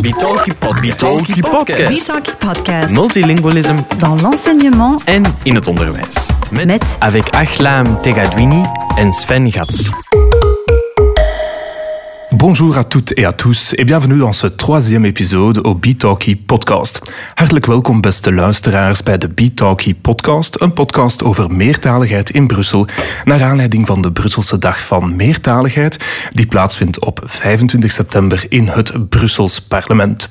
Bitalki Podcast. Bitalki Podcast. Bitalki Podcast. Multilingualisme Dans l'enseignement en in het onderwijs. Met- avec Achlam Tegadwini en Sven Gats. Bonjour à toutes et à tous et bienvenue dans ce troisième épisode au Talkie podcast. Hartelijk welkom beste luisteraars bij de Talkie podcast, een podcast over meertaligheid in Brussel, naar aanleiding van de Brusselse Dag van Meertaligheid, die plaatsvindt op 25 september in het Brussels parlement.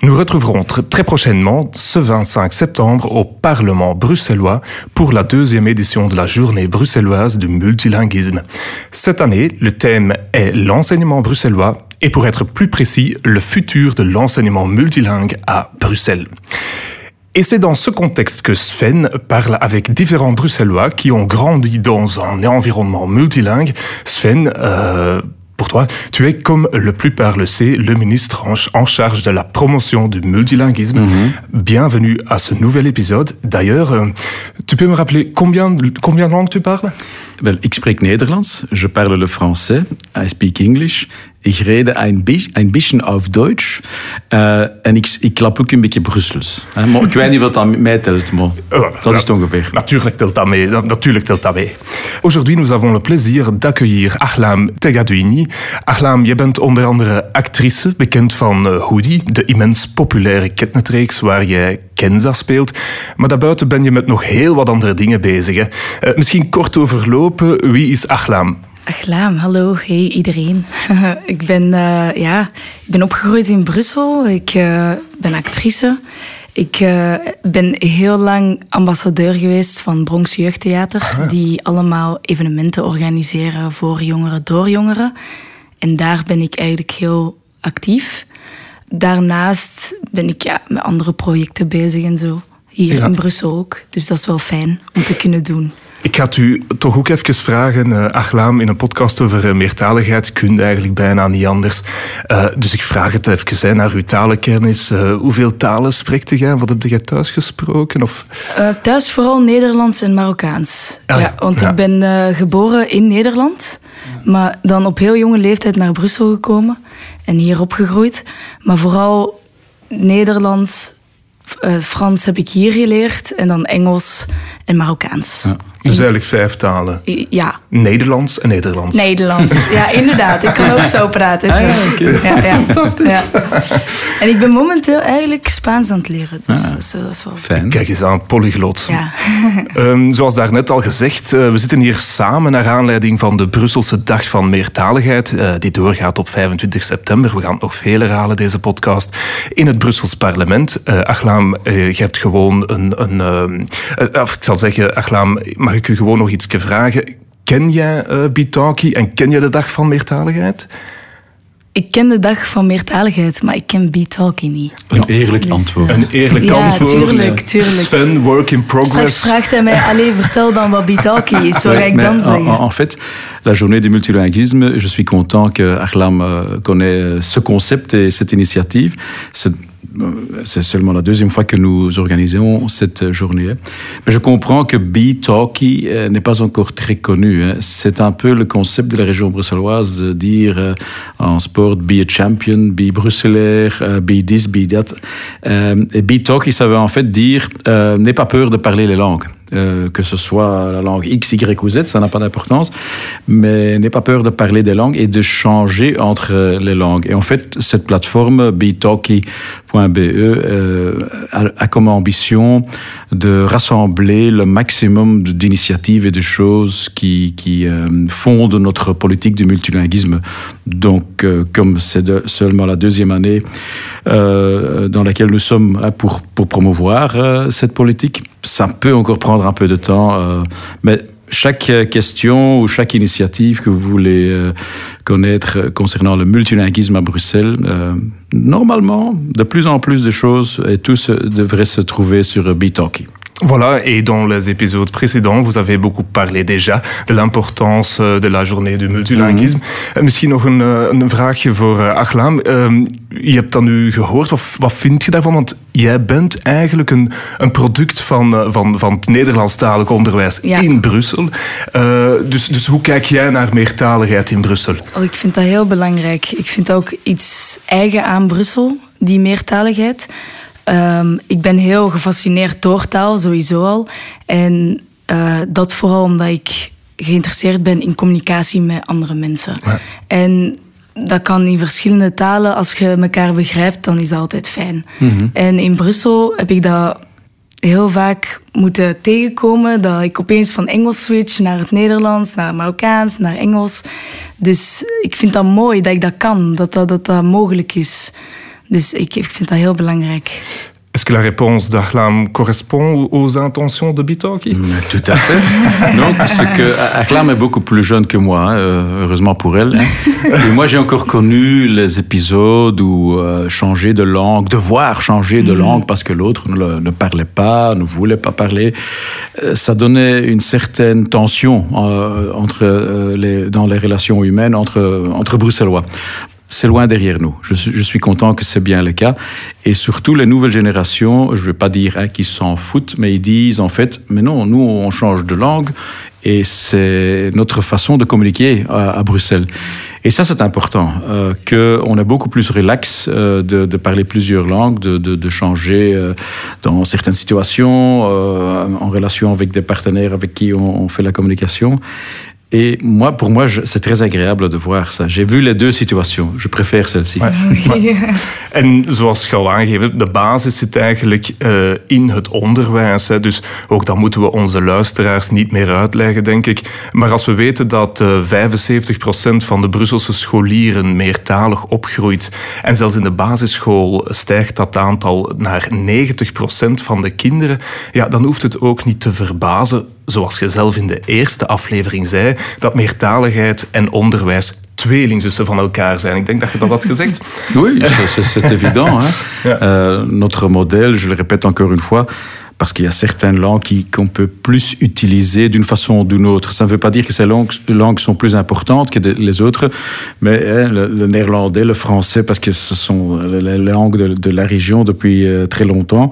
Nous retrouverons tr- très prochainement, ce 25 septembre, au Parlement bruxellois pour la deuxième édition de la journée bruxelloise du multilinguisme. Cette année, le thème est l'enseignement bruxellois et pour être plus précis, le futur de l'enseignement multilingue à Bruxelles. Et c'est dans ce contexte que Sven parle avec différents Bruxellois qui ont grandi dans un environnement multilingue. Sven, euh, pour toi, tu es, comme la plupart le sait, le ministre en, ch- en charge de la promotion du multilinguisme. Bienvenue à ce nouvel épisode. D'ailleurs, euh, tu peux me rappeler combien, combien de langues tu parles? Wel, ik spreek Nederlands, je parle le français, I speak English. Ik rede een, bi- beetje auf Deutsch. eh, en ik, ik klap ook een beetje Brussels. hè. Maar ik weet niet wat dat mij telt, maar dat is het ongeveer. Natuurlijk telt dat mee. Natuurlijk telt dat mee. Aujourd'hui, nous avons le plaisir d'accueillir Achlam Tegadouini. Achlam, je bent onder andere actrice, bekend van eh, Hoodie, de immens populaire ketnetreeks waar jij Kenza speelt. Maar daarbuiten ben je met nog heel wat andere dingen bezig. Hè? Eh, misschien kort overlopen, wie is Achlam? Achlam, hallo, hey iedereen. ik, ben, eh, ja, ik ben opgegroeid in Brussel. Ik eh, ben actrice. Ik eh, ben heel lang ambassadeur geweest van Bronx Jeugdtheater, die allemaal evenementen organiseren voor jongeren door jongeren. En daar ben ik eigenlijk heel actief. Daarnaast ben ik ja, met andere projecten bezig en zo. Hier Ja. in Brussel ook. Dus dat is wel fijn om te kunnen doen. Ik ga het u toch ook even vragen, eh Achlam, in een podcast over eh, meertaligheid kun je eigenlijk bijna niet anders. Eh, dus ik vraag het even hè, naar uw talenkennis. Eh, hoeveel talen spreekt jij? Wat heb jij thuis gesproken? Of... Eh, thuis vooral Nederlands en Marokkaans. Ah, ja, ja. want Ja. ik ben eh, geboren in Nederland, maar dan op heel jonge leeftijd naar Brussel gekomen en hier opgegroeid. Maar vooral Nederlands, eh, Frans heb ik hier geleerd en dan Engels en Marokkaans. Dus eigenlijk vijf talen. Ja, Nederlands en Nederlands. Nederlands. Ja, inderdaad. Ik kan ook zo praten. zo. ja, ja. Fantastisch. En ik ben momenteel eigenlijk Spaans aan het leren. Dus dat, is, dat is wel Fijn. Kijk eens aan, polyglot. Ja. Ehm, zoals daarnet al gezegd, eh, we zitten hier samen naar aanleiding van de Brusselse Dag van Meertaligheid, eh, die doorgaat op 25 september. We gaan het nog veel herhalen, deze podcast, in het Brussels parlement. Eh Achlam, eh, je hebt gewoon een... een ehm, eh, of ik zal zeggen, Achlam, mag ik u gewoon nog iets vragen? Ken jij eh Bitaki en ken je de Dag van Meertaligheid? Ik ken de dag van meertaligheid, maar ik ken B-Talkie niet. Een eerlijk Dus, antwoord. Een eerlijk Ja, antwoord. tuurlijk, tuurlijk. Sven, work in Straks progress. vraagt hij mij, allee, vertel dan wat B-Talkie is. Wat ga ik dan en, zeggen? en- en fait, la journée du multilinguisme, je suis content que Achlam euh, connaît euh, ce concept et cette initiative. C'est euh, c'est seulement la deuxième fois que nous organisons cette journée. hein. Mais je comprends que B-Talkie euh, n'est pas encore très connu. hein. C'est un peu le concept de la région bruxelloise, dire euh, en sport, be a champion, be bruxellaire, be this, be that. Et B-Talkie, ça veut en fait dire, n'aie pas peur de parler les langues. Euh, que ce soit la langue X, Y ou Z, ça n'a pas d'importance, mais n'aie pas peur de parler des langues et de changer entre euh, les langues. Et en fait, cette plateforme btalkie.be euh, a, comme ambition de rassembler le maximum d'initiatives et de choses qui, euh, fondent notre politique du multilinguisme. Donc, comme c'est seulement la deuxième année dans laquelle nous sommes hein, pour, promouvoir cette politique, ça peut encore prendre un peu de temps, euh, mais chaque euh, question ou chaque initiative que vous voulez euh, connaître concernant le multilinguisme à Bruxelles, normalement, de plus en plus de choses et tout se, devrait se trouver sur Bitalki. Voilà, et dans les épisodes précédents, vous avez beaucoup parlé déjà de l'importance euh, de la journée du multilinguisme. Mm Misschien nog een, eh, een vraagje voor uh, Achlam. Uh, je hebt dan nu gehoord, wat, wat vind je daarvan? Want jij bent eigenlijk een, een product van, uh, van, van het Nederlandstalig onderwijs ja. in Brussel. dus, dus hoe kijk jij naar meertaligheid in Brussel? Oh, ik vind dat heel belangrijk. Ik vind ook iets eigen aan Brussel, die meertaligheid. Um, ik ben heel gefascineerd door taal, sowieso al. En uh, dat vooral omdat ik geïnteresseerd ben in communicatie met andere mensen. Ja. En dat kan in verschillende talen. Als je elkaar begrijpt, dan is dat altijd fijn. Mm -hmm. En in Brussel heb ik dat heel vaak moeten tegenkomen. Dat ik opeens van Engels switch naar het Nederlands, naar Marokkaans, naar Engels. Dus ik vind dat mooi dat ik dat kan, dat dat, dat, dat mogelijk is. Dus ik, ik vind dat heel belangrijk. Est-ce que la réponse d'Achlam correspond aux intentions de Bitoki? Tout à fait. non, parce que Achlam est beaucoup plus jeune que moi, hein, heureusement pour elle. Hein. Et moi, j'ai encore connu les épisodes où euh, changer de langue, devoir changer de mm. langue parce que l'autre ne, ne, parlait pas, ne voulait pas parler, euh, ça donnait une certaine tension euh, entre euh, les, dans les relations humaines entre, entre Bruxellois c'est loin derrière nous. Je, suis content que c'est bien le cas. Et surtout, les nouvelles générations, je ne vais pas dire hein, qu'ils s'en foutent, mais ils disent en fait, mais non, nous, on change de langue et c'est notre façon de communiquer à, à Bruxelles. Et ça, c'est important, euh, qu'on est beaucoup plus relax euh, de, parler plusieurs langues, de, changer euh, dans certaines situations, euh, en relation avec des partenaires avec qui on fait la communication. Et moi, pour moi, c'est très agréable de voir ça. J'ai vu les deux situations. Je préfère celle-ci. Ja. en zoals je al aangeeft, de basis zit eigenlijk uh, in het onderwijs. Hè. Dus ook dat moeten we onze luisteraars niet meer uitleggen, denk ik. Maar als we weten dat uh, 75% van de Brusselse scholieren meertalig opgroeit en zelfs in de basisschool stijgt dat aantal naar 90% van de kinderen, ja, dan hoeft het ook niet te verbazen zoals je zelf in de eerste aflevering zei, dat meertaligheid en onderwijs tweelingzussen van elkaar zijn. Ik denk dat je dat had gezegd. Oui, c'est évident. Hein? Ja. Euh, notre modèle, je le répète encore une fois, parce qu'il y a certaines langues qu'on peut plus utiliser d'une façon ou d'une autre. Ça ne veut pas dire que ces langues, langues sont plus importantes que les autres, mais hein, le, néerlandais, le français, parce que ce sont les langues de, la région depuis euh, très longtemps.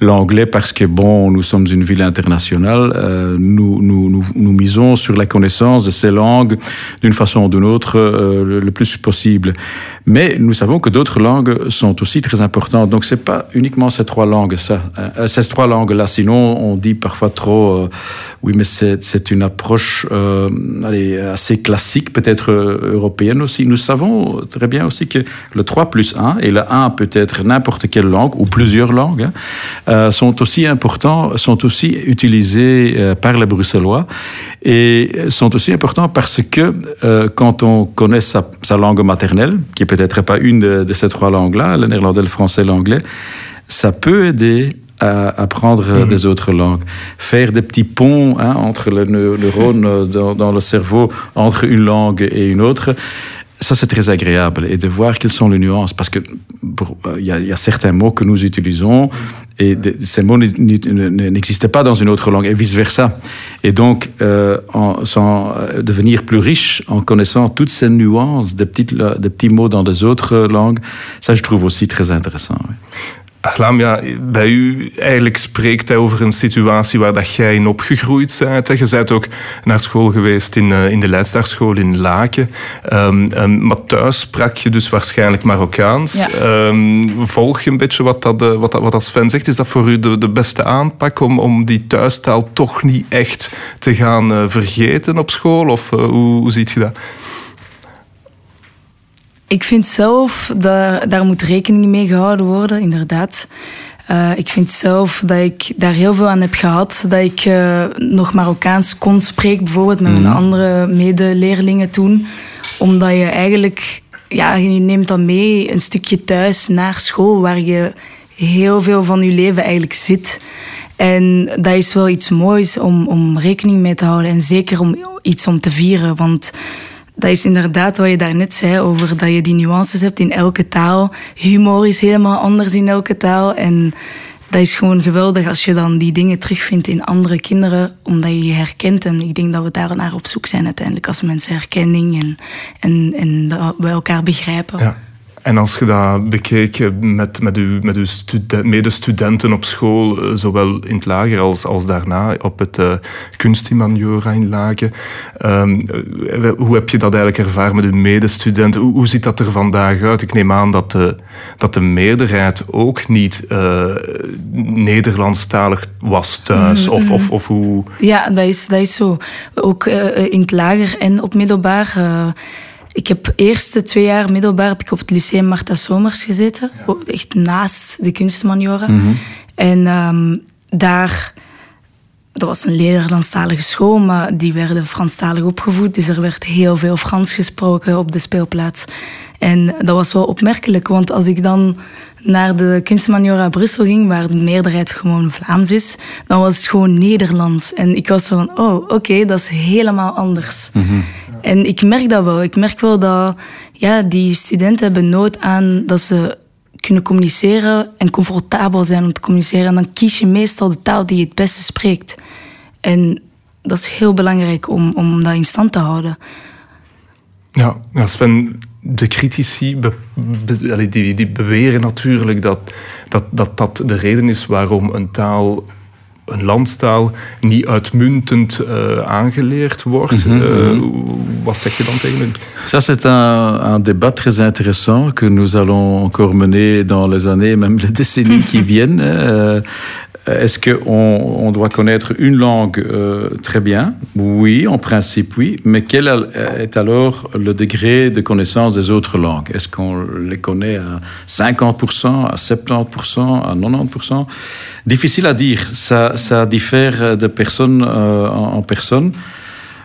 L'anglais, parce que, bon, nous sommes une ville internationale, euh, nous, nous, nous, nous, misons sur la connaissance de ces langues d'une façon ou d'une autre euh, le, plus possible. Mais nous savons que d'autres langues sont aussi très importantes. Donc, c'est pas uniquement ces trois langues, ça, euh, ces trois langues là. Sinon, on dit parfois trop, euh, oui, mais c'est une approche euh, allez, assez classique, peut-être euh, européenne aussi. Nous savons très bien aussi que le 3 plus 1, et le 1 peut être n'importe quelle langue, ou plusieurs langues, hein, sont aussi importants, sont aussi utilisés par les Bruxellois, et sont aussi importants parce que quand on connaît sa, sa langue maternelle, qui est peut-être pas une de, de ces trois langues-là, le néerlandais, le français, l'anglais, ça peut aider à apprendre mmh. des autres langues. Faire des petits ponts hein, entre le neurone dans, dans, le cerveau, entre une langue et une autre, ça c'est très agréable. Et de voir quelles sont les nuances, parce que il y, y, a certains mots que nous utilisons et de, ces mots n'existaient pas dans une autre langue et vice versa. Et donc, euh, en, sans devenir plus riche en connaissant toutes ces nuances des, petites, des petits mots dans des autres langues, ça je trouve aussi très intéressant. Oui. Achlam, ja, bij u eigenlijk spreekt hij over een situatie waar dat jij in opgegroeid bent. Je bent ook naar school geweest in, uh, in de Leidstarschool in Laken. Um, um, maar thuis sprak je dus waarschijnlijk Marokkaans. Ja. Um, volg je een beetje wat dat, uh, wat, dat, wat dat Sven zegt? Is dat voor u de, de beste aanpak om, om die thuistaal toch niet echt te gaan uh, vergeten op school? Of hoe, hoe ziet je dat? Ik vind zelf dat daar moet rekening mee gehouden worden, inderdaad. Uh, ik vind zelf dat ik daar heel veel aan heb gehad. Dat ik uh, nog Marokkaans kon spreken, bijvoorbeeld met mm. mijn andere medeleerlingen toen. Omdat je eigenlijk, ja, je neemt dat mee een stukje thuis naar school, waar je heel veel van je leven eigenlijk zit. En dat is wel iets moois om, om rekening mee te houden. En zeker om iets om te vieren. Want dat is inderdaad wat je daarnet zei over dat je die nuances hebt in elke taal. Humor is helemaal anders in elke taal. En dat is gewoon geweldig als je dan die dingen terugvindt in andere kinderen, omdat je je herkent. En ik denk dat we daar naar op zoek zijn uiteindelijk als mensen herkenning en, en, en dat we elkaar begrijpen. Ja. En als je dat bekeek met, met uw, met uw studen- medestudenten op school, eh, zowel in het lager als, als daarna op het uh, kunsthumaniora in Laken, ehm, eh, hoe heb je dat eigenlijk ervaren met uw medestudenten? Hoe, hoe ziet dat er vandaag uit? Ik neem aan dat de, dat de meerderheid ook niet uh, Nederlandstalig was thuis. Of, of, of hoe... Ja, dat is, dat is zo. Ook uh, in het lager en op middelbaar. Uh, ik heb eerste twee jaar middelbaar heb ik op het Lyceum Marta Somers gezeten. Ja. Echt naast de kunstmaniora. Mm -hmm. En um, daar... Dat was een Nederlandstalige school, maar die werden Franstalig opgevoed. Dus er werd heel veel Frans gesproken op de speelplaats. En dat was wel opmerkelijk, want als ik dan naar de kunstmaniora Brussel ging, waar de meerderheid gewoon Vlaams is, dan was het gewoon Nederlands. En ik was van, oh, oké, okay, dat is helemaal anders. Mm -hmm. En ik merk dat wel. Ik merk wel dat ja, die studenten hebben nood aan dat ze kunnen communiceren en comfortabel zijn om te communiceren. En dan kies je meestal de taal die je het beste spreekt. En dat is heel belangrijk om, om dat in stand te houden. Ja, Sven, de critici die, die beweren natuurlijk dat, dat, dat dat de reden is waarom een taal een landstaal niet uitmuntend uh, aangeleerd wordt. Mm -hmm. uh, wat zeg je dan tegen hen? Ça, c'est un, un, débat très intéressant que nous allons encore mener dans les années, même les décennies qui viennent. Euh, Est-ce qu'on on doit connaître une langue euh, très bien? Oui, en principe, oui. Mais quel est alors le degré de connaissance des autres langues? Est-ce qu'on les connaît à 50%, à 70%, à 90% Difficile à dire. Ça, diffère de personne euh, en personne.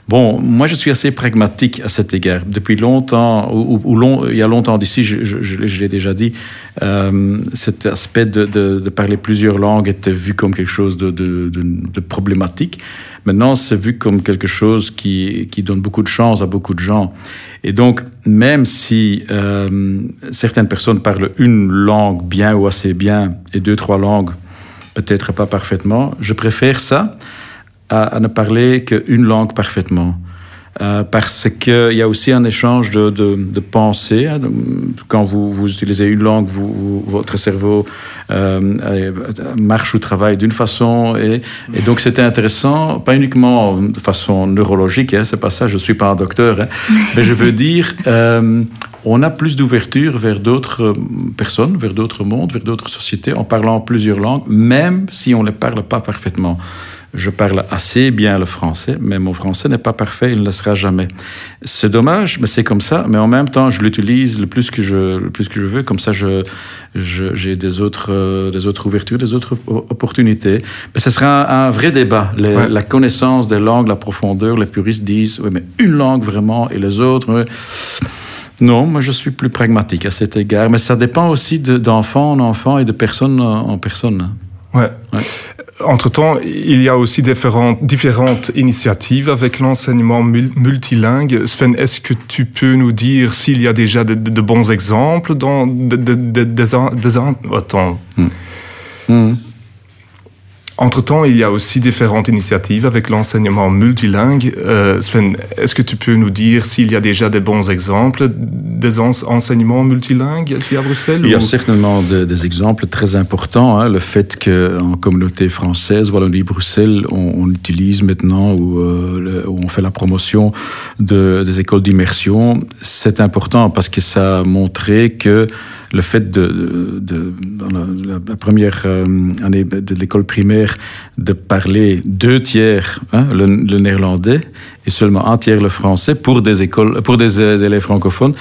Bon, moi je suis assez pragmatique à cet égard. Depuis longtemps, ou, il y a longtemps d'ici, je, l'ai déjà dit, euh, cet aspect de, parler plusieurs langues était vu comme quelque chose de, problématique. Maintenant, c'est vu comme quelque chose qui, qui, donne beaucoup de chance à beaucoup de gens. Et donc, même si euh, certaines personnes parlent une langue bien ou assez bien et deux, trois langues peut-être pas parfaitement, je préfère ça à, à ne parler qu'une langue parfaitement. Euh, parce qu'il y a aussi un échange de, de, de pensée. Hein, quand vous, vous, utilisez une langue, vous, vous, votre cerveau euh, marche ou travaille d'une façon. Et, et donc c'était intéressant, pas uniquement de façon neurologique, hein, c'est pas ça, je suis pas un docteur, hein, mais je veux dire, euh, on a plus d'ouverture vers d'autres personnes, vers d'autres mondes, vers d'autres sociétés, en parlant plusieurs langues, même si on ne les parle pas parfaitement. Je parle assez bien le français, mais mon français n'est pas parfait, il ne le sera jamais. C'est dommage, mais c'est comme ça. Mais en même temps, je l'utilise le plus que je, le plus que je veux. Comme ça, je, j'ai des autres, euh, des autres ouvertures, des autres opportunités. Mais ce sera un, un vrai débat. Les, ouais. La connaissance des langues, la profondeur, les puristes disent, oui, mais une langue vraiment, et les autres. Oui. Non, moi je suis plus pragmatique à cet égard. Mais ça dépend aussi de, d'enfant en enfant et de personne en personne. Ouais. ouais. Entre-temps, il y a aussi différentes, initiatives avec l'enseignement multilingue. Sven, est-ce que tu peux nous dire s'il y a déjà de, bons exemples dans des... De, de, des, attends. Mm. Mm. Entre-temps, il y a aussi différentes initiatives avec l'enseignement multilingue. Euh, Sven, est-ce que tu peux nous dire s'il y a déjà des bons exemples des enseignements multilingues ici à Bruxelles Il y a ou... certainement des, des, exemples très importants. Hein. Le fait qu'en communauté française, Wallonie-Bruxelles, on, on, utilise maintenant ou euh, où on fait la promotion de, des écoles d'immersion, c'est important parce que ça a montré que le fait de, de, dans la, première euh, année de l'école primaire de parler deux tiers hein, le, le, néerlandais et seulement un tiers le français pour des écoles pour des, des élèves francophones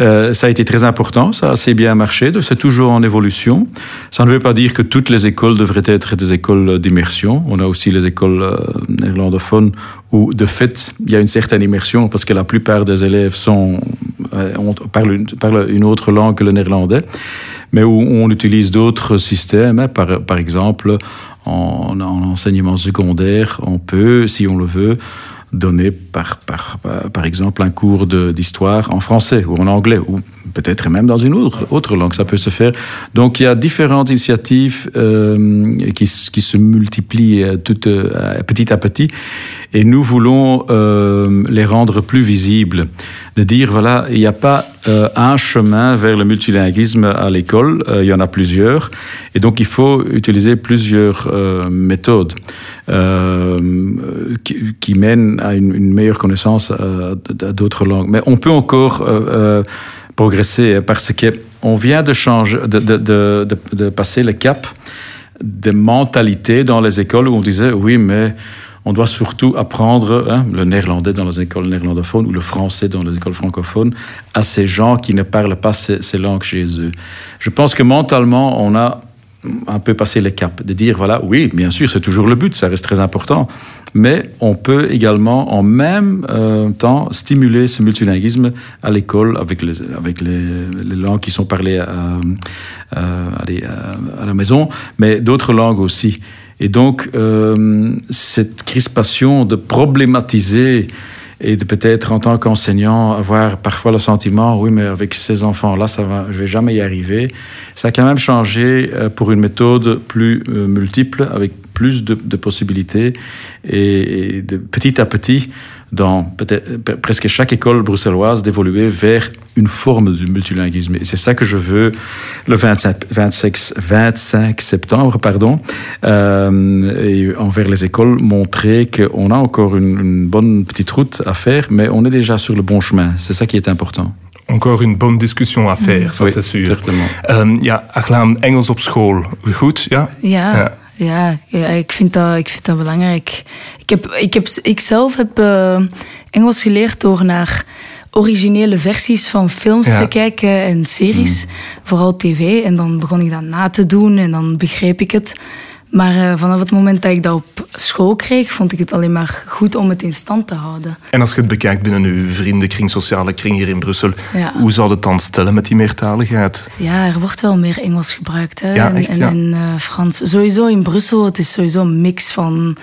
euh, ça a été très important, ça a assez bien marché, c'est toujours en évolution. Ça ne veut pas dire que toutes les écoles devraient être des écoles d'immersion. On a aussi les écoles euh, néerlandophones où, de fait, il y a une certaine immersion parce que la plupart des élèves sont, euh, on une, autre langue que le néerlandais, mais où on utilise d'autres systèmes, hein, par, exemple, en enseignement secondaire, on peut, si on le veut, donner par, par, par exemple un cours d'histoire en français ou en anglais ou peut-être même dans une autre, autre langue, ça peut se faire. Donc il y a différentes initiatives euh, qui, qui se multiplient euh, toutes, euh, petit à petit et nous voulons euh, les rendre plus visibles. De dire, voilà, il n'y a pas euh, un chemin vers le multilinguisme à l'école, euh, il y en a plusieurs, et donc il faut utiliser plusieurs euh, méthodes euh, qui, qui, mènent à une, une meilleure connaissance euh, d'autres langues. Mais on peut encore progresser parce que on vient de changer, de, de, de, de passer le cap de mentalité dans les écoles où on disait, oui, mais on doit surtout apprendre hein, le néerlandais dans les écoles néerlandophones ou le français dans les écoles francophones à ces gens qui ne parlent pas ces, langues chez eux. Je pense que mentalement, on a un peu passé le cap, de dire, voilà, oui, bien sûr, c'est toujours le but, ça reste très important, mais on peut également en même euh, temps stimuler ce multilinguisme à l'école avec, les, avec les, les, langues qui sont parlées à, à la maison, mais d'autres langues aussi. Et donc, euh, cette crispation de problématiser et de peut-être en tant qu'enseignant avoir parfois le sentiment oui mais avec ces enfants là ça va je vais jamais y arriver. Ça a quand même changé euh, pour une méthode plus euh, multiple avec plus de, de possibilités et, et de petit à petit dans presque chaque école bruxelloise d'évoluer vers une forme de multilinguisme. Et c'est ça que je veux le 25, 25, 25 septembre, pardon, euh, et envers les écoles, montrer qu'on a encore une, une bonne petite route à faire, mais on est déjà sur le bon chemin. C'est ça qui est important. Encore een bonne discussion à faire, ça Oui, c'est sûr. certainement. Um, ja, Aglaam, Engels op school. Goed, ja? Ja, Ja. Ja. ja, ik, vind dat, ik vind dat belangrijk. Ik, heb, ik, heb, ik zelf heb uh, Engels geleerd door naar originele versies van films Ja. te kijken en series, vooral tv. En dan begon ik dat na te doen en dan begreep ik het. Maar uh, vanaf het moment dat ik dat op school kreeg, vond ik het alleen maar goed om het in stand te houden. En als je het bekijkt binnen uw vriendenkring, sociale kring hier in Brussel, Ja. hoe zou het dan stellen met die meertaligheid? Ja, er wordt wel meer Engels gebruikt. Hè? Ja, en echt, en, ja. en eh, Frans. Sowieso in Brussel, het is sowieso een mix van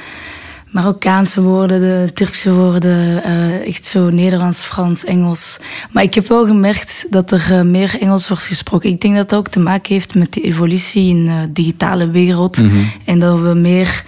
Marokkaanse woorden, de Turkse woorden, eh, echt zo Nederlands, Frans, Engels. Maar ik heb wel gemerkt dat er eh, meer Engels wordt gesproken. Ik denk dat dat ook te maken heeft met de evolutie in de digitale wereld. En dat we meer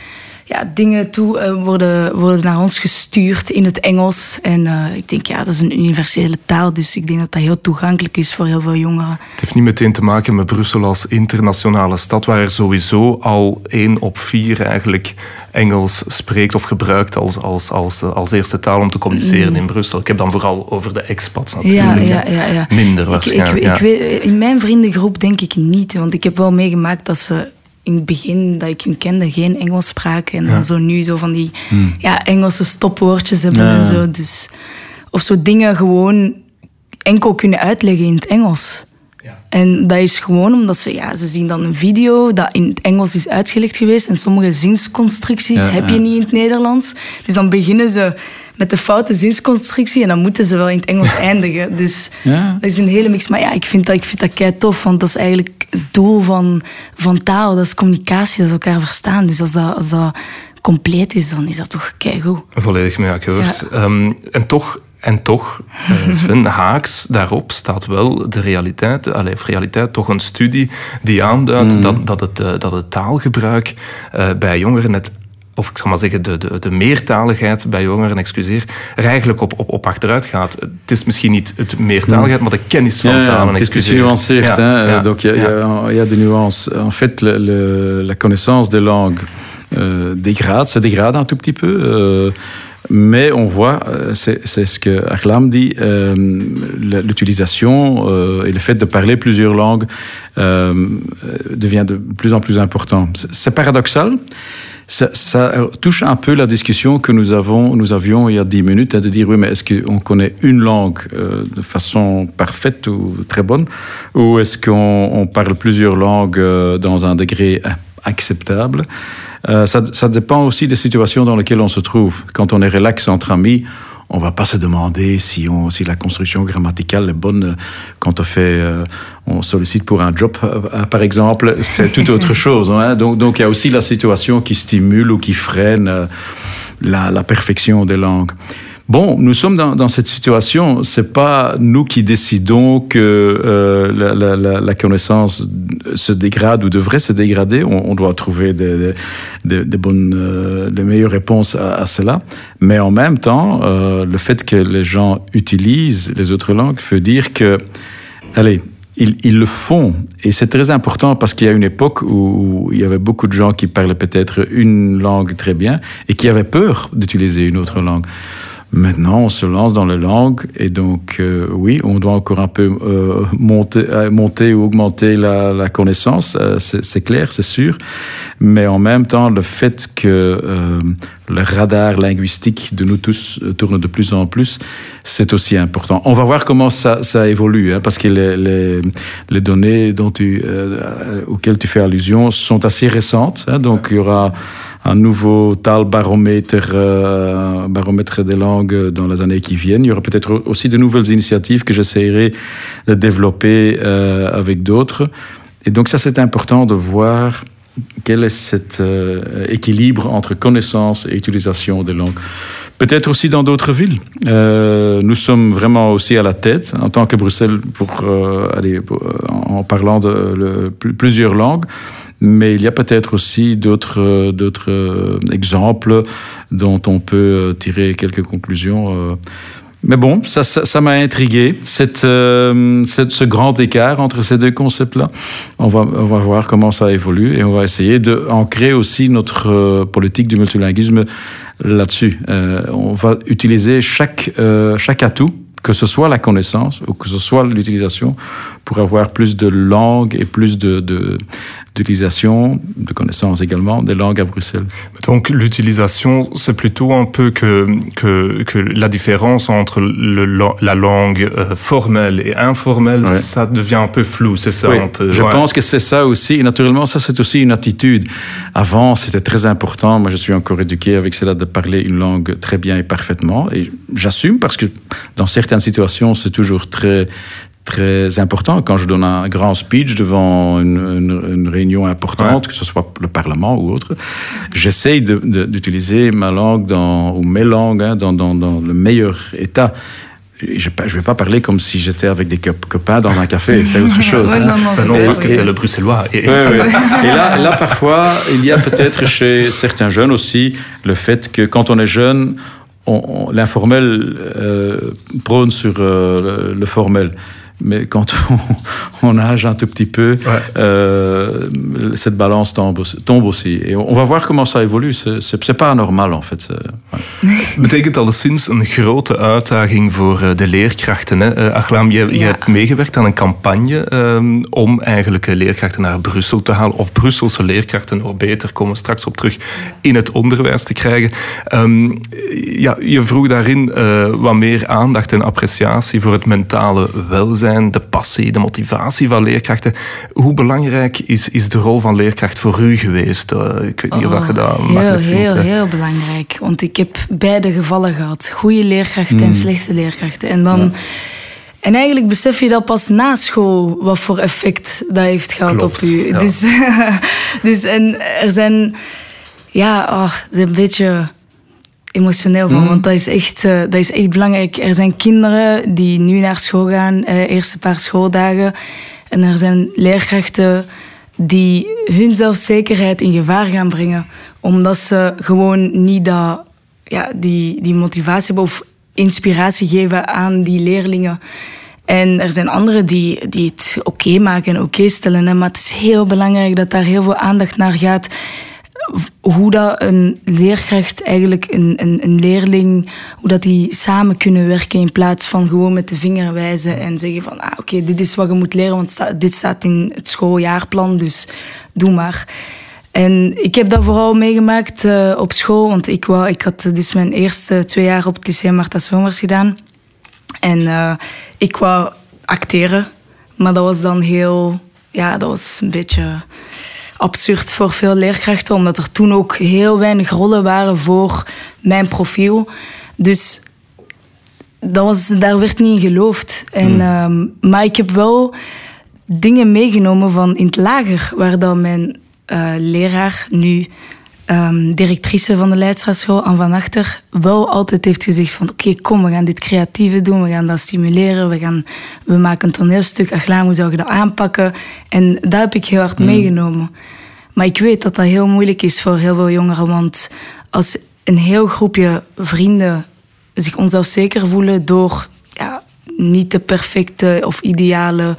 ja, dingen toe eh, worden, worden naar ons gestuurd in het Engels. En eh, ik denk, ja, dat is een universele taal. Dus ik denk dat dat heel toegankelijk is voor heel veel jongeren. Het heeft niet meteen te maken met Brussel als internationale stad, waar er sowieso al één op vier eigenlijk Engels spreekt of gebruikt als, als, als, als eerste taal om te communiceren in Brussel. Ik heb dan vooral over de expats natuurlijk. Ja, ja, ja, ja. Minder Ik, waarschijnlijk. ik, ik weet, in mijn vriendengroep denk ik niet. Want ik heb wel meegemaakt dat ze in het begin dat ik hun kende geen Engels spraken. En dan zo nu zo van die ja, Engelse stopwoordjes hebben Ja. en zo. Dus, of zo dingen gewoon enkel kunnen uitleggen in het Engels. Ja. En dat is gewoon omdat ze, ja, ze zien dan een video dat in het Engels is uitgelegd geweest. En sommige zinsconstructies heb je niet in het Nederlands. Dus dan beginnen ze met de foute zinsconstructie en dan moeten ze wel in het Engels eindigen. Dus Ja. dat is een hele mix. Maar ja, ik vind dat, ik vind dat kei tof, want dat is eigenlijk het doel van, van taal. Dat is communicatie, dat is elkaar verstaan. Dus als dat, als dat compleet is, dan is dat toch keigoed. Volledig mee akkoord. Ehm, en toch, en toch eh, Sven, haaks daarop staat wel de realiteit, allee, of realiteit, toch een studie die aanduidt dat, dat, het, eh, dat het taalgebruik eh, bij jongeren net of ik zal maar zeggen, de, de, de meertaligheid bij jongeren, excuseer, er eigenlijk op, op, op achteruit gaat. Het is misschien niet het meertaligheid, maar de kennis van Ja, talen, ja, het is nuancé. Ja, hein, ja, donc il y, a- ja. y a des nuances. En fait, le- le- la connaissance des langues euh, dégrade, se dégrade un tout petit peu. euh, mais on voit, euh, c'est c'est ce que Achlam dit, euh, l'utilisation euh, et le fait de parler plusieurs langues euh, devient de plus en plus important. C'est paradoxal. Ça, ça touche un peu la discussion que nous, avons, nous avions il y a dix minutes, hein, de dire oui, mais est-ce qu'on connaît une langue euh, de façon parfaite ou très bonne, ou est-ce qu'on on parle plusieurs langues euh, dans un degré euh, acceptable? Euh, ça, ça dépend aussi des situations dans lesquelles on se trouve. Quand on est relax entre amis, on va pas se demander si, on, si la construction grammaticale est bonne quand on fait, euh, on sollicite pour un job, euh, par exemple. C'est tout autre chose. Hein. Donc, donc il y a aussi la situation qui stimule ou qui freine. euh, la, la perfection des langues. Bon, nous sommes dans, cette situation. C'est pas nous qui décidons que euh, la, connaissance se dégrade ou devrait se dégrader. On, doit trouver des, bonnes, euh, meilleures réponses à, cela. Mais en même temps, euh, le fait que les gens utilisent les autres langues veut dire que, allez, ils, le font. Et c'est très important parce qu'il y a une époque où il y avait beaucoup de gens qui parlaient peut-être une langue très bien et qui avaient peur d'utiliser une autre langue. Maintenant, on se lance dans la langue et donc, euh, oui, on doit encore un peu euh, monter, euh, monter ou augmenter la, connaissance, c'est clair, c'est sûr. Mais en même temps, le fait que le radar linguistique de nous tous tourne de plus en plus, c'est aussi important. On va voir comment ça, évolue, hein, parce que les, données dont tu, auxquelles tu fais allusion sont assez récentes. Hein, donc, il y aura un nouveau tal baromètre, euh, baromètre des langues dans les années qui viennent. Il y aura peut-être aussi de nouvelles initiatives que j'essaierai de développer euh, avec d'autres. Et donc ça, c'est important de voir quel est cet euh, équilibre entre connaissance et utilisation des langues. Peut-être aussi dans d'autres villes. Nous sommes vraiment aussi à la tête en tant que Bruxelles pour, en parlant de plusieurs langues mais il y a peut-être aussi d'autres d'autres exemples dont on peut tirer quelques conclusions. Mais bon, ça m'a ça, ça intrigué, cette, euh, cette, ce grand écart entre ces deux concepts-là. On va, on va voir comment ça évolue et on va essayer d'ancrer aussi notre euh, politique du multilinguisme là-dessus. Euh, on va utiliser chaque, euh, chaque atout que ce soit la connaissance ou que ce soit l'utilisation, pour avoir plus de langues et plus de, de, d'utilisation, de connaissances également, des langues à Bruxelles. Donc l'utilisation, c'est plutôt un peu que, que, que la différence entre le, la langue euh, formelle et informelle, ouais. ça devient un peu flou, c'est ça oui, un peu, Je ouais. pense que c'est ça aussi. Et naturellement, ça c'est aussi une attitude. Avant, c'était très important. Moi, je suis encore éduqué avec cela de parler une langue très bien et parfaitement. Et j'assume parce que dans certaines situations, c'est toujours très très important quand je donne un grand speech devant une, une, une réunion importante, ouais. que ce soit le Parlement ou autre. J'essaye d'utiliser ma langue dans, ou mes langues hein, dans, dans, dans le meilleur état. Je ne vais pas parler comme si j'étais avec des copains dans un café, c'est autre chose. ouais, hein. non, non, non, et, parce que c'est le bruxellois. Et, et, ouais, et là, là, parfois, il y a peut-être chez certains jeunes aussi le fait que quand on est jeune, l'informel euh, prône sur euh, le, le formel mais quand on, on, nage un tout petit peu, ouais. euh, cette balance tombe, tombe, aussi. Et on va voir comment ça évolue. C'est pas anormal, en fait. Ouais. Betekent alleszins een grote uitdaging voor eh, de leerkrachten. Hè? Uh, Achlam, je, ja. hebt meegewerkt aan een campagne um, om eigenlijk leerkrachten naar Brussel te halen. Of Brusselse leerkrachten, nog beter, komen we straks op terug, in het onderwijs te krijgen. Um, ja, je vroeg daarin uh, wat meer aandacht en appreciatie voor het mentale welzijn zijn, de passie, de motivatie van leerkrachten. Hoe belangrijk is, is de rol van leerkracht voor u geweest? Uh, ik weet niet oh, of je dat heel, makkelijk heel. Heel belangrijk. Want ik heb beide gevallen gehad. Goede leerkrachten mm. en slechte leerkrachten. En dan... Ja. En eigenlijk besef je dat pas na school wat voor effect dat heeft gehad Klopt, op u. Ja. Dus, dus en er zijn, ja, oh, een beetje emotioneel van, mm. want dat is, echt, uh, dat is echt belangrijk. Er zijn kinderen die nu naar school gaan, uh, eerste paar schooldagen. En er zijn leerkrachten die hun zelfzekerheid in gevaar gaan brengen. Omdat ze gewoon niet dat, ja, die, die motivatie hebben of inspiratie geven aan die leerlingen. En er zijn anderen die, die het oké okay maken en oké okay stellen. Hè? Maar het is heel belangrijk dat daar heel veel aandacht naar gaat hoe dat een leerkracht eigenlijk een, een, een leerling, hoe dat die samen kunnen werken in plaats van gewoon met de vinger wijzen en zeggen van, ah, oké, dit is wat je moet leren, want dit staat in het schooljaarplan, dus doe maar. En ik heb dat vooral meegemaakt uh, op school, want ik, wou, ik had dus mijn eerste twee jaar op het Lyceum Martha Somers gedaan. En uh, ik wou acteren, maar dat was dan heel, ja, dat was een beetje absurd voor veel leerkrachten, omdat er toen ook heel weinig rollen waren voor mijn profiel. Dus dat was, daar werd niet in geloofd. En, mm. um, maar ik heb wel dingen meegenomen van in het lager, waar dan mijn uh, leraar nu um, directrice van de Leidstraatschool, Anne van Achter, wel altijd heeft gezegd van oké, kom, we gaan dit creatieve doen, we gaan dat stimuleren, we, gaan, we maken een toneelstuk, Aglaam, hoe zou je dat aanpakken? En dat heb ik heel hard meegenomen. Maar ik weet dat dat heel moeilijk is voor heel veel jongeren, want als een heel groepje vrienden zich onzelfzeker voelen door ja, niet de perfecte of ideale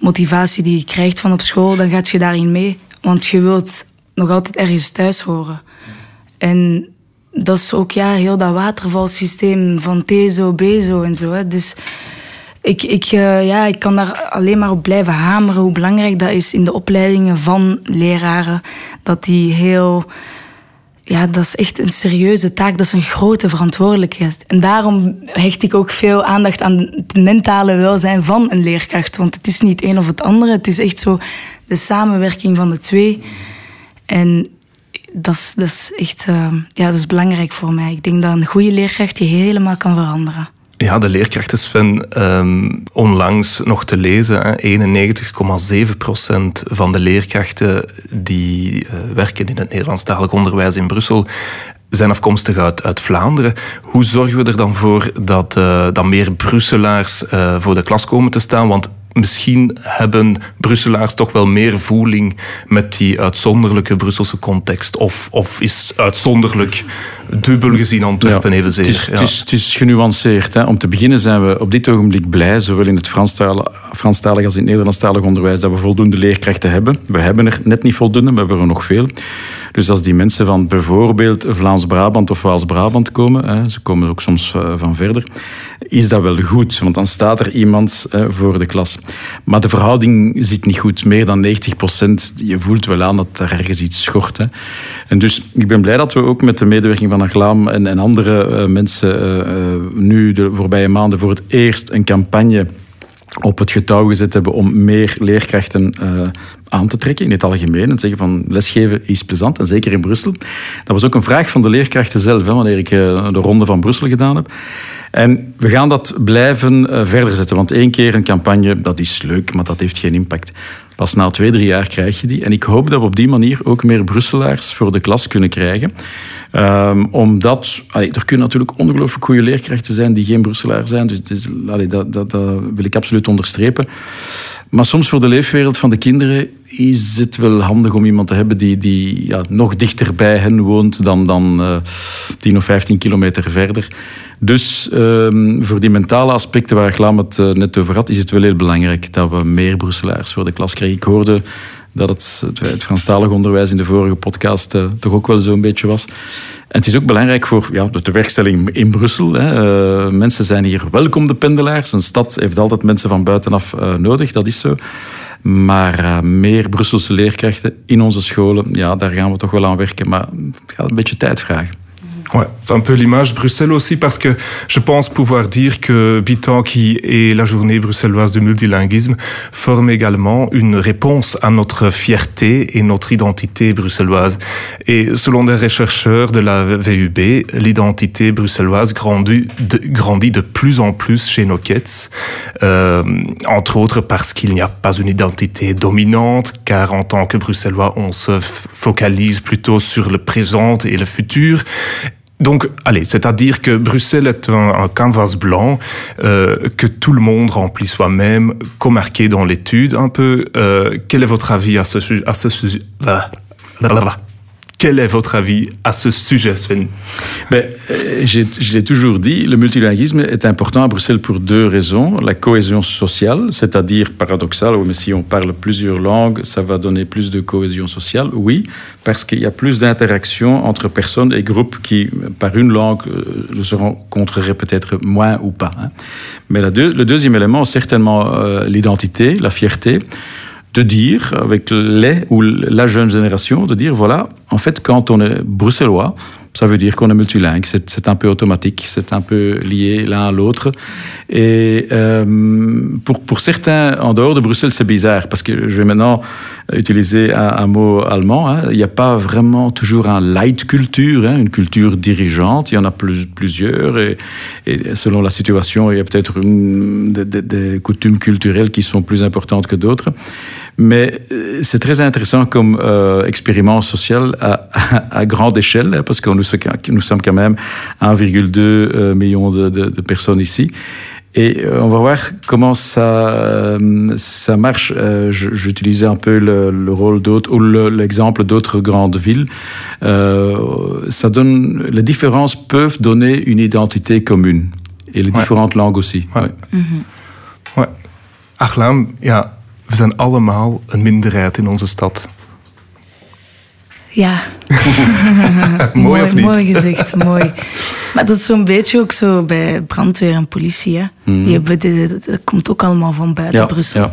motivatie die je krijgt van op school, dan gaat je daarin mee. Want je wilt nog altijd ergens thuis horen. En dat is ook ja, heel dat watervalsysteem van TESO, BESO en zo. Hè. Dus ik, ik, uh, ja, ik kan daar alleen maar op blijven hameren hoe belangrijk dat is in de opleidingen van leraren. Dat die heel ja, dat is echt een serieuze taak. Dat is een grote verantwoordelijkheid. En daarom hecht ik ook veel aandacht aan het mentale welzijn van een leerkracht. Want het is niet een of het andere. Het is echt zo de samenwerking van de twee. En dat is, dat is echt uh, ja, dat is belangrijk voor mij. Ik denk dat een goede leerkracht je helemaal kan veranderen. Ja, de leerkrachten, um, onlangs nog te lezen. 91,7% van de leerkrachten die uh, werken in het Nederlandstalig onderwijs in Brussel zijn afkomstig uit, uit Vlaanderen. Hoe zorgen we er dan voor dat, uh, dat meer Brusselaars voor de klas komen te staan? Want misschien hebben Brusselaars toch wel meer voeling met die uitzonderlijke Brusselse context. Of, of is uitzonderlijk dubbel gezien Antwerpen ja, evenzeer? Het is, ja. het, is, het is genuanceerd. Hè. Om te beginnen zijn we op dit ogenblik blij, zowel in het Franstalig, Franstalig als in het Nederlandstalig onderwijs, dat we voldoende leerkrachten hebben. We hebben er net niet voldoende, maar we hebben er nog veel. Dus als die mensen van bijvoorbeeld Vlaams-Brabant of Waals-Brabant komen, hè, ze komen ook soms eh, van verder, is dat wel goed, want dan staat er iemand voor de klas. Maar de verhouding zit niet goed. Meer dan 90 procent, je voelt wel aan dat er ergens iets schort. Hè. En dus ik ben blij dat we ook met de medewerking van Aglaam en, en andere uh, mensen nu de voorbije maanden voor het eerst een campagne op het getouw gezet hebben om meer leerkrachten uh, aan te trekken in het algemeen. En zeggen van lesgeven is plezant, en zeker in Brussel. Dat was ook een vraag van de leerkrachten zelf, hè, wanneer ik uh, de ronde van Brussel gedaan heb. En we gaan dat blijven uh, verder zetten, want één keer een campagne, dat is leuk, maar dat heeft geen impact. Pas na twee, drie jaar krijg je die. En ik hoop dat we op die manier ook meer Brusselaars voor de klas kunnen krijgen. Um, omdat, er kunnen natuurlijk ongelooflijk goede leerkrachten zijn die geen Brusselaar zijn. Dus, dat, dat, dat wil ik absoluut onderstrepen. Maar soms voor de leefwereld van de kinderen is het wel handig om iemand te hebben die, die ja, nog dichter bij hen woont dan, dan uh, 10 of 15 kilometer verder. Dus um, voor die mentale aspecten waar Glam het uh, net over had, is het wel heel belangrijk dat we meer Brusselaars voor de klas krijgen. Ik hoorde dat het, het Franstalig onderwijs in de vorige podcast uh, toch ook wel zo'n beetje was. En het is ook belangrijk voor ja, de tewerkstelling in Brussel. Hè. Mensen zijn hier welkom, de pendelaars. Een stad heeft altijd mensen van buitenaf nodig, dat is zo. Maar uh, meer Brusselse leerkrachten in onze scholen, ja, daar gaan we toch wel aan werken. Maar het gaat een beetje tijd vragen. Ouais, c'est un peu l'image Bruxelles aussi parce que je pense pouvoir dire que Bitanki et la journée bruxelloise du multilinguisme forment également une réponse à notre fierté et notre identité bruxelloise. Et selon des chercheurs de la VUB, l'identité bruxelloise grandit de, grandit de plus en plus chez nos Quets, euh, entre autres parce qu'il n'y a pas une identité dominante, car en tant que bruxellois, on se focalise plutôt sur le présent et le futur donc, allez, c'est-à-dire que Bruxelles est un, un canvas blanc euh, que tout le monde remplit soi-même, co-marqué dans l'étude un peu. Euh, quel est votre avis à ce sujet à ce sujet Quel est votre avis à ce sujet, Sven? Ben, Je l'ai toujours dit, le multilinguisme est important à Bruxelles pour deux raisons. La cohésion sociale, c'est-à-dire paradoxal, oui, mais si on parle plusieurs langues, ça va donner plus de cohésion sociale, oui, parce qu'il y a plus d'interaction entre personnes et groupes qui, par une langue, se rencontreraient peut-être moins ou pas. Hein. Mais la deux, le deuxième élément, certainement euh, l'identité, la fierté de dire, avec les ou la jeune génération, de dire, voilà, en fait, quand on est bruxellois, ça veut dire qu'on est multilingue. C'est un peu automatique, c'est un peu lié l'un à l'autre. Et euh, pour, certains, en dehors de Bruxelles, c'est bizarre, parce que je vais maintenant utiliser un, mot allemand. Hein. Il n'y a pas vraiment toujours un light culture, hein, une culture dirigeante. Il y en a plus, plusieurs, et, selon la situation, il y a peut-être des coutumes culturelles qui sont plus importantes que d'autres. Mais euh, c'est très intéressant comme euh, expériment social à, à, à grande échelle, hein, parce que nous, nous sommes quand même 1,2 euh, million de, de, de, personnes ici. Et euh, on va voir comment ça, ça marche. Euh, J'utilisais un peu le, le rôle d'autres, ou l'exemple d'autres grandes villes. ça donne, les différences peuvent donner une identité commune. Et les ouais. différentes langues aussi. Ouais. Ouais. Mm -hmm. ouais. Achlam, ja, we zijn allemaal een minderheid in onze stad. Ja. mooi, mooi, of niet? Mooi gezegd, mooi. Maar dat is zo'n beetje ook zo bij brandweer en politie. Hè. Mm. Die hebben de, dat komt ook allemaal van buiten ja, Brussel. Ja.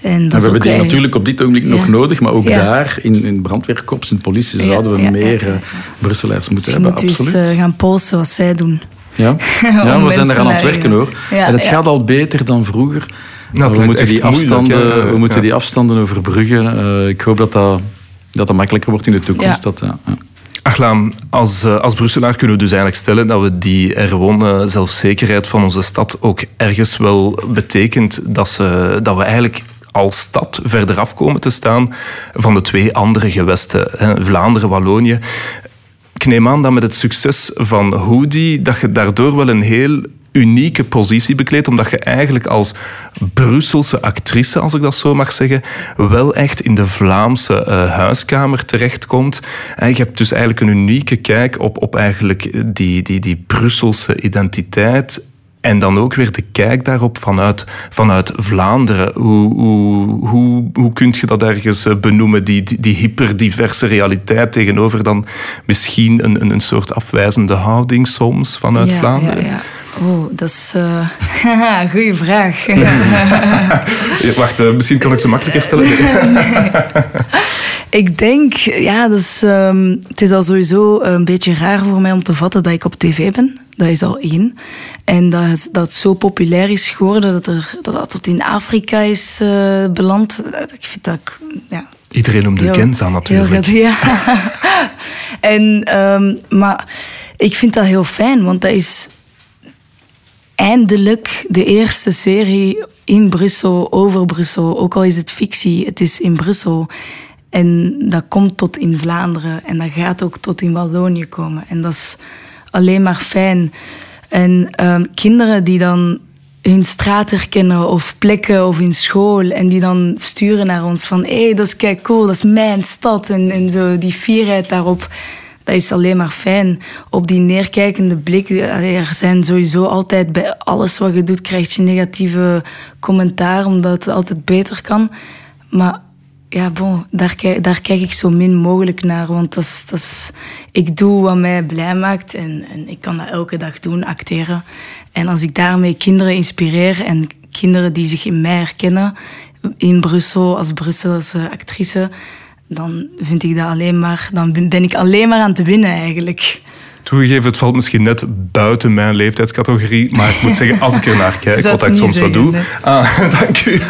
En we hebben die natuurlijk op dit ogenblik ja. nog nodig, maar ook ja. daar, in, in brandweerkorps en politie, Ja, zouden we ja, meer ja, uh, Brusselaars moeten Dus je hebben. moet dus Absoluut. uh, gaan polsen wat zij doen. Ja, ja we zijn eraan aan het werken hoor. Ja, en het ja. gaat al beter dan vroeger. Nou, we moeten, die afstanden, we moeten Ja. die afstanden overbruggen. Uh, ik hoop dat dat, dat dat makkelijker wordt in de toekomst. Ja. Dat. Achlam, als, uh, als Brusselaar kunnen we dus eigenlijk stellen dat we die herwonnen zelfzekerheid van onze stad ook ergens wel betekent dat, ze, dat we eigenlijk als stad verder af komen te staan van de twee andere gewesten, hè, Vlaanderen, Wallonië. Ik neem aan dat met het succes van Hoodie, dat je daardoor wel een heel unieke positie bekleedt, omdat je eigenlijk als Brusselse actrice, als ik dat zo mag zeggen, wel echt in de Vlaamse uh, huiskamer terechtkomt. En je hebt dus eigenlijk een unieke kijk op, op eigenlijk die, die, die Brusselse identiteit en dan ook weer de kijk daarop vanuit, vanuit Vlaanderen. Hoe, hoe, hoe, hoe kun je dat ergens eh, benoemen, die, die, die hyperdiverse realiteit tegenover dan misschien een, een, een soort afwijzende houding soms vanuit ja, Vlaanderen? Ja, ja. Oh, dat is uh, goede vraag. Wacht, uh, misschien kan ik ze makkelijker stellen. ik denk, ja, dat is, um, het is al sowieso een beetje raar voor mij om te vatten dat ik op tv ben. Dat is al één. En dat het, dat het zo populair is geworden dat, er, dat dat tot in Afrika is uh, beland. Ik vind dat, ja, Iedereen noemt u Genza natuurlijk. Heel, ja. en, um, maar ik vind dat heel fijn, want dat is eindelijk de eerste serie in Brussel, over Brussel. Ook al is het fictie, het is in Brussel. En dat komt tot in Vlaanderen en dat gaat ook tot in Wallonië komen. En dat is alleen maar fijn. En um, kinderen die dan hun straat herkennen of plekken of in school en die dan sturen naar ons van hé, hey, dat is kijk cool, dat is mijn stad en, en zo die fierheid daarop dat is alleen maar fijn. Op die neerkijkende blik, er zijn sowieso altijd bij alles wat je doet, krijg je negatieve commentaar, omdat het altijd beter kan. Maar ja, bon, daar, kijk, daar kijk ik zo min mogelijk naar, want dat is, ik doe wat mij blij maakt en, en ik kan dat elke dag doen, acteren. En als ik daarmee kinderen inspireer en kinderen die zich in mij herkennen, in Brussel als Brusselse actrice, dan vind ik dat alleen maar, dan ben ik alleen maar aan te winnen eigenlijk. Toegegeven, het valt misschien net buiten mijn leeftijdscategorie, maar ik moet zeggen, als ik er naar kijk, wat ik soms wel doe, ah, dank u,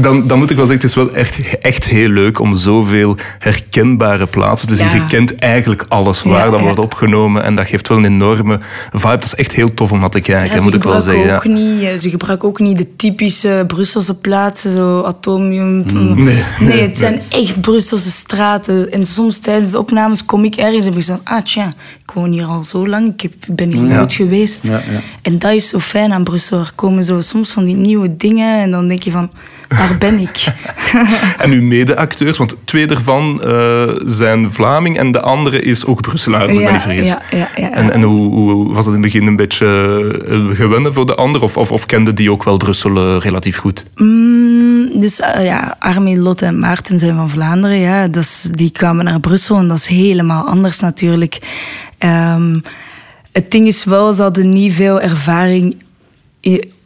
dan, dan moet ik wel zeggen, het is wel echt, echt heel leuk om zoveel herkenbare plaatsen te zien. Ja. Je kent eigenlijk alles waar Ja, dat ja. wordt opgenomen en dat geeft wel een enorme vibe. Dat is echt heel tof om naar te kijken, moet ik wel zeggen. ook niet, eh, ze gebruiken ook niet de typische Brusselse plaatsen, zo atomium. Mm. Nee, nee, nee, het zijn echt Brusselse straten. En soms tijdens de opnames kom ik ergens en heb ik zo ah tja, ik woon hier al zo lang, ik heb, ben hier nooit geweest. Ja, ja. En dat is zo fijn aan Brussel. Er komen zo soms van die nieuwe dingen en dan denk je van, waar ben ik? En uw mede-acteurs, want twee daarvan eh, zijn Vlaming en de andere is ook Brusselaar, als ik me niet vergis. En, en hoe, hoe was het in het begin een beetje eh, gewennen voor de ander? Of, of, of kende die ook wel Brussel eh, relatief goed? Mm, dus uh, ja, Armin, Lotte en Maarten zijn van Vlaanderen. Ja. Die kwamen naar Brussel en dat is helemaal anders natuurlijk. Um, het ding is wel, ze hadden niet veel ervaring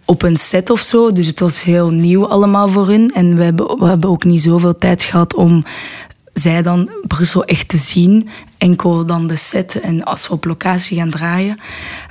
op een set of zo. Dus het was heel nieuw allemaal voor hun. En we hebben, we hebben ook niet zoveel tijd gehad om zij dan Brussel echt te zien. Enkel dan de set en als we op locatie gaan draaien.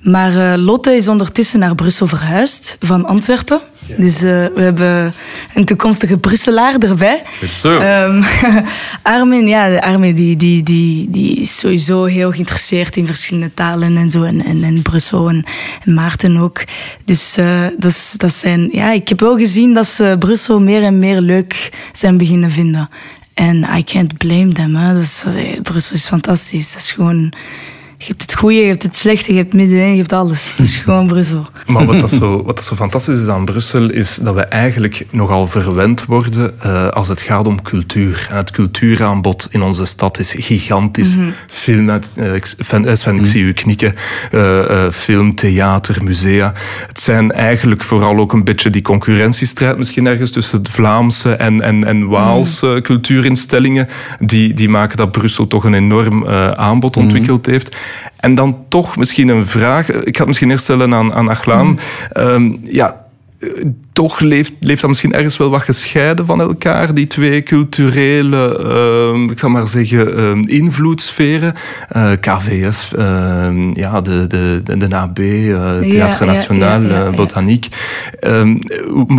Maar uh, Lotte is ondertussen naar Brussel verhuisd van Antwerpen. Dus uh, we hebben een toekomstige Brusselaar erbij. Zo. Um, Armin, ja, Armin die, die, die, die is sowieso heel geïnteresseerd in verschillende talen en zo. En, en, en Brussel en, en, Maarten ook. Dus uh, dat, is, dat zijn... Ja, ik heb wel gezien dat ze Brussel meer en meer leuk zijn beginnen vinden. En I can't blame them. Hè. Dus, Brussel is fantastisch. Dat is gewoon je hebt het goede, je hebt het slechte, je hebt middenin, je hebt alles. Het is gewoon Brussel. Maar wat dat, zo, wat dat zo fantastisch is aan Brussel, is dat we eigenlijk nogal verwend worden uh, als het gaat om cultuur. En het cultuuraanbod in onze stad is gigantisch. Mm -hmm. Film, uit, uh, Sven, Sven, ik zie u knikken. Uh, film, theater, musea. Het zijn eigenlijk vooral ook een beetje die concurrentiestrijd misschien ergens tussen de Vlaamse en, en, en Waalse mm -hmm. cultuurinstellingen. Die, die maken dat Brussel toch een enorm aanbod ontwikkeld mm -hmm. heeft. En dan toch misschien een vraag. Ik ga het misschien eerst stellen aan, aan Achlaan. Mm. Um, ja, toch leeft, leeft dat misschien ergens wel wat gescheiden van elkaar, die twee culturele, uh, ik zal maar zeggen, uh, invloedssferen. Uh, KVS, ja, de, de, de, de NAB, Theater ja, Nationaal, ja, ja, Botaniek. Ehm,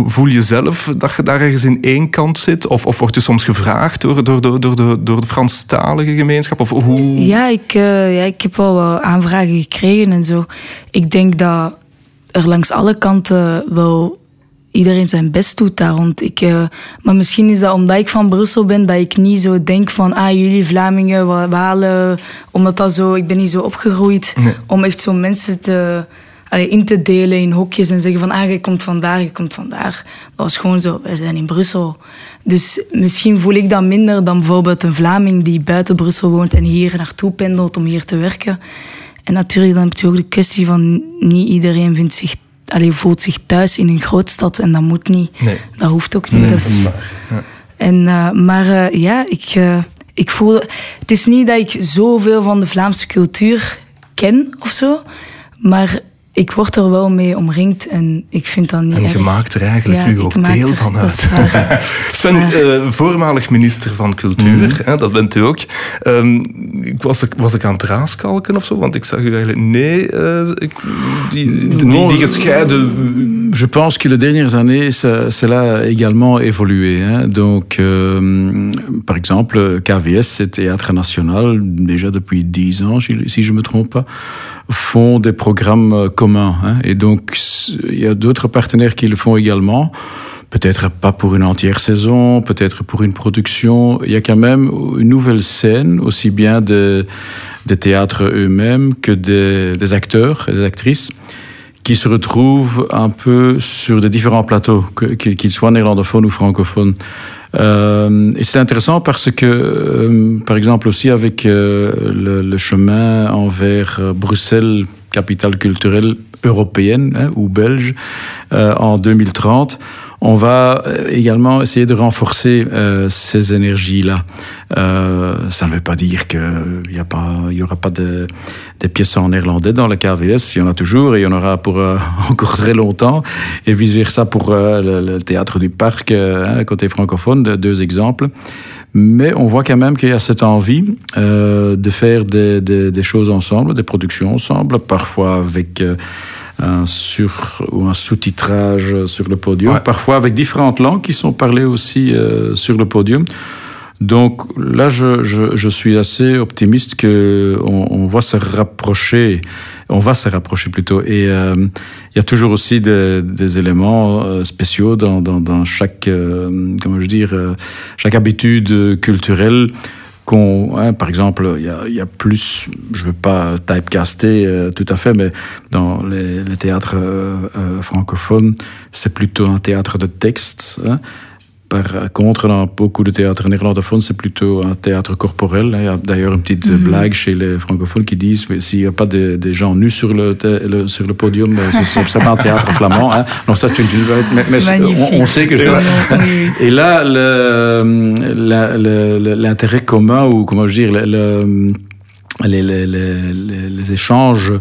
voel je zelf dat je daar ergens in één kant zit? Of, of wordt je soms gevraagd door, door, door, door, de, door de Franstalige gemeenschap? Of hoe? Ja, ik, ja, ik heb wel aanvragen gekregen en zo. Ik denk dat er langs alle kanten wel iedereen zijn best doet daar rond. Ik, uh, maar misschien is dat omdat ik van Brussel ben, dat ik niet zo denk van, ah, jullie Vlamingen, Walen, omdat dat zo, ik ben niet zo opgegroeid nee. om echt zo mensen te, allee, in te delen in hokjes en zeggen van, ah, je komt vandaar, je komt vandaar. Dat was gewoon zo, wij zijn in Brussel. Dus misschien voel ik dat minder dan bijvoorbeeld een Vlaming die buiten Brussel woont en hier naartoe pendelt om hier te werken. En natuurlijk dan heb je ook de kwestie van niet iedereen vindt zich allee, voelt zich thuis in een grootstad en dat moet niet. Nee. Dat hoeft ook niet. Nee, is... maar, ja. En, uh, maar uh, ja, ik, uh, ik voel... Het is niet dat ik zoveel van de Vlaamse cultuur ken of zo, maar ik word er wel mee omringd en ik vind dat niet En je erg. maakt er eigenlijk Ja, nu ik ook deel er- van uit. Sven, waar. eh, voormalig minister van Cultuur, hè, dat bent u ook. Ehm, ik was, ik- was ik aan het raaskalken of zo? Want ik zag u eigenlijk... Nee, eh, ik, die, die, die, Non, gescheiden... Je pense que les dernières années, cela a également évolué. hein. Donc, euh, par exemple, KVS, c'est Théâtre National, déjà depuis 10 ans, si si je ne me trompe pas, font des programmes euh, communs. hein. Et donc, il y a d'autres partenaires qui le font également. Peut-être pas pour une entière saison, peut-être pour une production. Il y a quand même une nouvelle scène, aussi bien de- des théâtres eux-mêmes que des, des acteurs des actrices qui se retrouvent un peu sur des différents plateaux, qu'ils soient néerlandophones ou francophones. Euh, et c'est intéressant parce que, euh, par exemple aussi avec euh, le, chemin envers Bruxelles, capitale culturelle européenne hein, ou belge, en 2030, on va euh, également essayer de renforcer euh, ces énergies-là. Euh, ça ne veut pas dire qu'il n'y y aura pas de, des pièces en néerlandais dans le KVS. Il y en a toujours et il y en aura pour euh, encore très longtemps. Et vice versa pour euh, le, le théâtre du parc, hein, côté francophone, de- deux exemples. Mais on voit quand même qu'il y a cette envie de faire des, des, des choses ensemble, des productions ensemble, parfois avec un sur ou un sous-titrage sur le podium, Ouais. parfois avec différentes langues qui sont parlées aussi euh, sur le podium. Donc là, je, je, je suis assez optimiste que on, on va se rapprocher, on va se rapprocher plutôt. Et euh, il y a toujours aussi des, des éléments euh, spéciaux dans, dans, dans chaque, euh, comment je dire, euh, chaque habitude culturelle. Hein, par exemple, il y a, plus, je veux pas typecaster euh, tout à fait, mais dans les, les théâtres euh, euh, francophones, c'est plutôt un théâtre de texte. Hein. Par contre, dans beaucoup de théâtres néerlandophones, c'est plutôt un théâtre corporel. hein. Il y a d'ailleurs une petite Mhm. blague chez les francophones qui disent mais s'il n'y a pas des, gens nus sur le, le- sur le podium, ben, c'est- pas un théâtre flamand. Hein. Donc ça, c'est une, mais, mais on, on sait que je, et là, l'intérêt commun, ou comment je dire, le- le- les, les, les, les- les échanges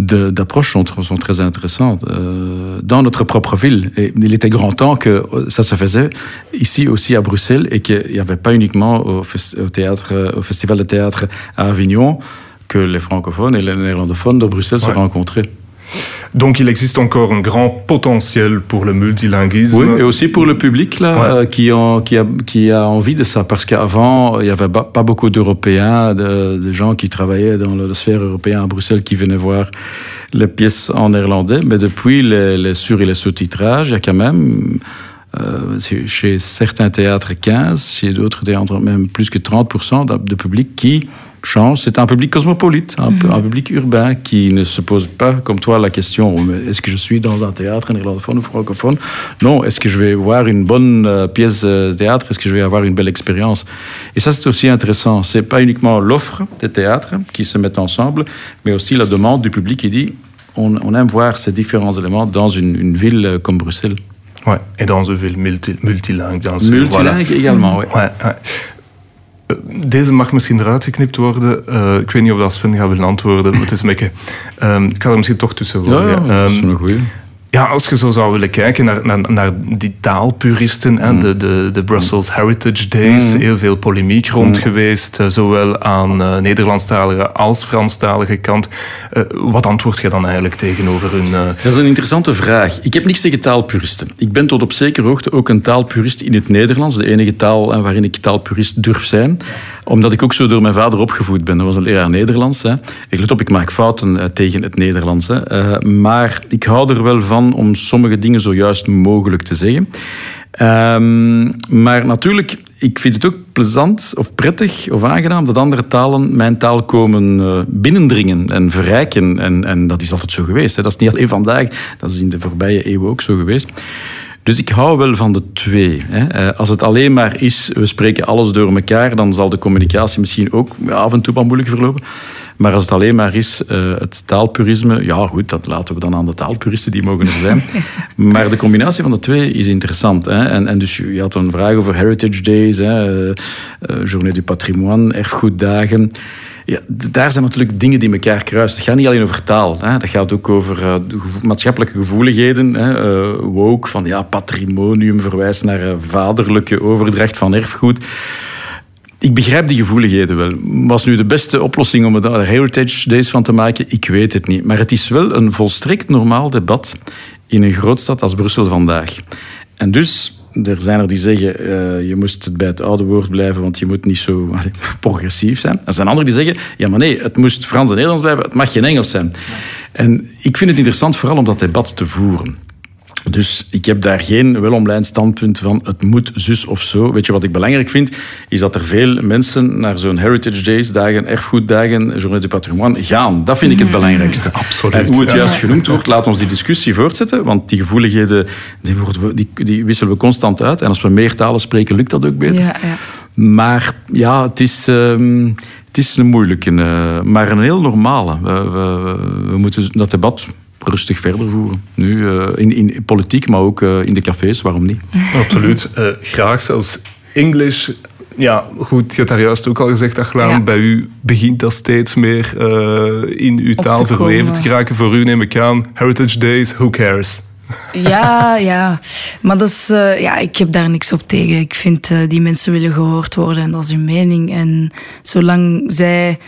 d'approches sont, sont très intéressants euh, dans notre propre ville. Et il était grand temps que ça se faisait ici aussi à Bruxelles et qu'il n'y avait pas uniquement au, théâtre, au festival de théâtre à Avignon que les francophones et les néerlandophones de Bruxelles se rencontraient. Donc il existe encore un grand potentiel pour le multilinguisme. Oui, et aussi pour le public là, Ouais. euh, qui, ont- qui, a, qui a envie de ça. Parce qu'avant, il n'y avait pas beaucoup d'Européens, de, de gens qui travaillaient dans la sphère européenne à Bruxelles qui venaient voir les pièces en néerlandais. Mais depuis les, les sur- et les sous-titrages, il y a quand même, euh, chez certains théâtres 15, chez d'autres théâtres même plus que 30% de, de public qui change. C'est un public cosmopolite, un, peu- un public urbain qui ne se pose pas, comme toi, la question oh, mais est-ce que je suis dans un théâtre néerlandophone ou francophone? Non, est-ce que je vais voir une bonne euh, pièce de théâtre? Est-ce que je vais avoir une belle expérience? Et ça, c'est aussi intéressant. C'est pas uniquement l'offre des théâtres qui se mettent ensemble, mais aussi la demande du public qui dit on, on aime voir ces différents éléments dans une, une ville euh, comme Bruxelles. Ouais, et dans veel multi, multilingue, sûr. Multilingue voilà. également, oui. Ouais, ouais. Deze mag misschien eruit geknipt worden. Eh, ik weet niet of dat Sven gaat willen antwoorden. Het is een beetje... Ehm, ik ga er misschien toch tussen Ja, gooien. ja, dat is Ehm, een goeie. Ja, als je zo zou willen kijken naar, naar, naar die taalpuristen, hè, de, de, de Brussels Heritage Days, heel veel polemiek rond geweest, eh, zowel aan eh, Nederlandstalige als Franstalige kant. Eh, wat antwoord je dan eigenlijk tegenover hun... Dat is een interessante vraag. Ik heb niks tegen taalpuristen. Ik ben tot op zekere hoogte ook een taalpurist in het Nederlands. De enige taal waarin ik taalpurist durf zijn. Omdat ik ook zo door mijn vader opgevoed ben. Dat was een leraar Nederlands. Hè. Ik let op, ik maak fouten tegen het Nederlands. Hè. Maar ik hou er wel van om sommige dingen zo juist mogelijk te zeggen. Ehm, maar natuurlijk, ik vind het ook plezant of prettig of aangenaam dat andere talen mijn taal komen eh, binnendringen en verrijken. En, en dat is altijd zo geweest. Hè. Dat is niet alleen vandaag, dat is in de voorbije eeuwen ook zo geweest. Dus ik hou wel van de twee. Hè. Eh, Als het alleen maar is, we spreken alles door elkaar, dan zal de communicatie misschien ook af en toe wat moeilijk verlopen. Maar als het alleen maar is eh, het taalpurisme, ja goed, dat laten we dan aan de taalpuristen, die mogen er zijn. maar de combinatie van de twee is interessant. Hè? En, en dus je had een vraag over Heritage Days, hè? eh, eh, Journée du Patrimoine, erfgoeddagen. Ja, daar zijn natuurlijk dingen die elkaar kruisen. Het gaat niet alleen over taal. Hè? Dat gaat ook over gevo- maatschappelijke gevoeligheden. Hè? Woke, van ja, patrimonium verwijst naar vaderlijke overdracht van erfgoed. Ik begrijp die gevoeligheden wel. Was nu de beste oplossing om er Heritage Days van te maken? Ik weet het niet. Maar het is wel een volstrekt normaal debat in een grootstad als Brussel vandaag. En dus, er zijn er die zeggen, eh, je moest het bij het oude woord blijven, want je moet niet zo progressief zijn. Er zijn anderen die zeggen, ja maar nee, het moest Frans en Nederlands blijven, het mag geen Engels zijn. En ik vind het interessant vooral om dat debat te voeren. Dus ik heb daar geen welomlijnd standpunt van het moet zus of zo. Weet je wat ik belangrijk vind? Is dat er veel mensen naar zo'n Heritage Days, dagen, erfgoeddagen, Journée du Patrimoine gaan. Dat vind ik het belangrijkste. Absoluut, En hoe het juist genoemd wordt, laat ons die discussie voortzetten. Want die gevoeligheden die, we- die, die wisselen we constant uit. En als we meer talen spreken, lukt dat ook beter. Ja, ja. Maar ja, het is, ehm, het is een moeilijke, eh, maar een heel normale. We, we, we moeten dat debat rustig verder voeren. Nu eh, in, in politiek, maar ook eh, in de cafés, waarom niet? Absoluut. Eh, graag zelfs English. Ja, goed, je hebt daar juist ook al gezegd, Achlaan. Ja. Bij u begint dat steeds meer eh, in uw Op taal te verweven te geraken. Voor u neem ik aan, Heritage Days, who cares? Ja, ja. Maar dat is, eh, ja, ik heb daar niks op tegen. Ik vind uh, die mensen willen gehoord worden en dat is hun mening. En zolang zij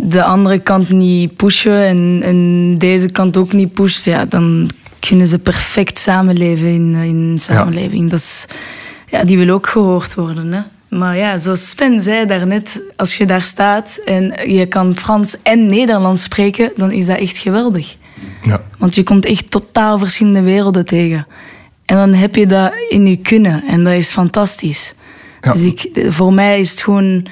de andere kant niet pushen en, en deze kant ook niet pusht, ja, dan kunnen ze perfect samenleven in, in samenleving. Ja. Dat is, ja, die wil ook gehoord worden. Hè? Maar ja, zoals Sven zei daarnet, als je daar staat en je kan Frans en Nederlands spreken, dan is dat echt geweldig. Ja. Want je komt echt totaal verschillende werelden tegen. En dan heb je dat in je kunnen en dat is fantastisch. Ja. Dus ik, voor mij is het gewoon,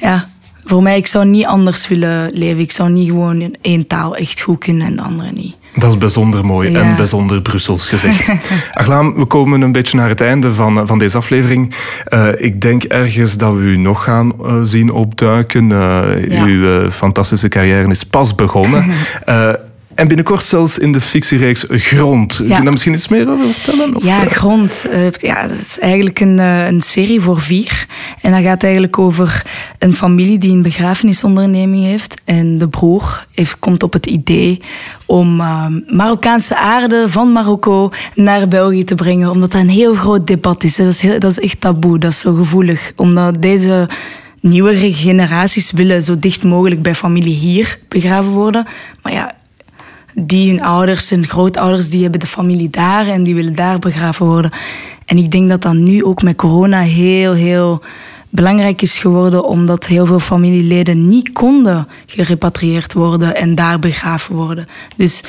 ja, voor mij, ik zou niet anders willen leven. Ik zou niet gewoon in één taal echt goed kunnen en de andere niet. Dat is bijzonder mooi ja. en bijzonder Brussels gezegd. Aglaam, we komen een beetje naar het einde van, van deze aflevering. Uh, ik denk ergens dat we u nog gaan uh, zien opduiken. Uh, ja. Uw fantastische carrière is pas begonnen. En binnenkort zelfs in de fictiereeks Grond. Kun je daar misschien iets meer over vertellen? Of? Ja, Grond. Uh, ja, dat is eigenlijk een, uh, een serie voor vier. En dat gaat eigenlijk over een familie die een begrafenisonderneming heeft. En de broer heeft, komt op het idee om uh, Marokkaanse aarde van Marokko naar België te brengen. Omdat dat een heel groot debat is. Dat is, heel, dat is echt taboe, dat is zo gevoelig. Omdat deze nieuwere generaties willen zo dicht mogelijk bij familie hier begraven worden. Maar ja, die hun ouders en grootouders, die hebben de familie daar en die willen daar begraven worden. En ik denk dat dat nu ook met corona heel, heel belangrijk is geworden, omdat heel veel familieleden niet konden gerepatrieerd worden en daar begraven worden. Dus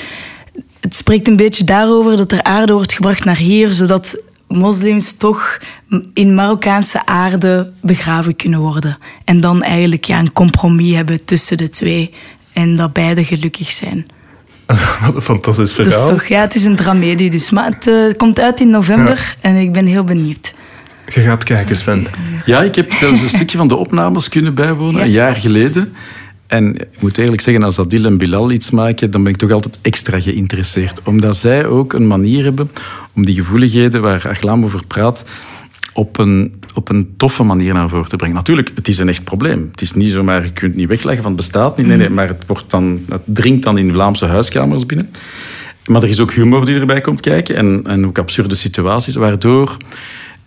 het spreekt een beetje daarover dat er aarde wordt gebracht naar hier, zodat moslims toch in Marokkaanse aarde begraven kunnen worden. En dan eigenlijk ja, een compromis hebben tussen de twee. En dat beide gelukkig zijn. Wat een fantastisch Dat verhaal. is toch, ja, het is een dramedie dus. Maar het eh, komt uit in november en ik ben heel benieuwd. Je gaat kijken, Sven. Ja, ik heb zelfs een stukje van de opnames kunnen bijwonen, Ja. een jaar geleden. En ik moet eerlijk zeggen, als Adil en Bilal iets maken, dan ben ik toch altijd extra geïnteresseerd. Omdat zij ook een manier hebben om die gevoeligheden waar Achlam over praat, op een, op een toffe manier naar voren te brengen. Natuurlijk, het is een echt probleem. Het is niet zomaar, je kunt het niet wegleggen van het bestaat niet. Nee, nee, maar het, wordt dan, het dringt dan in Vlaamse huiskamers binnen. Maar er is ook humor die erbij komt kijken en, en ook absurde situaties, waardoor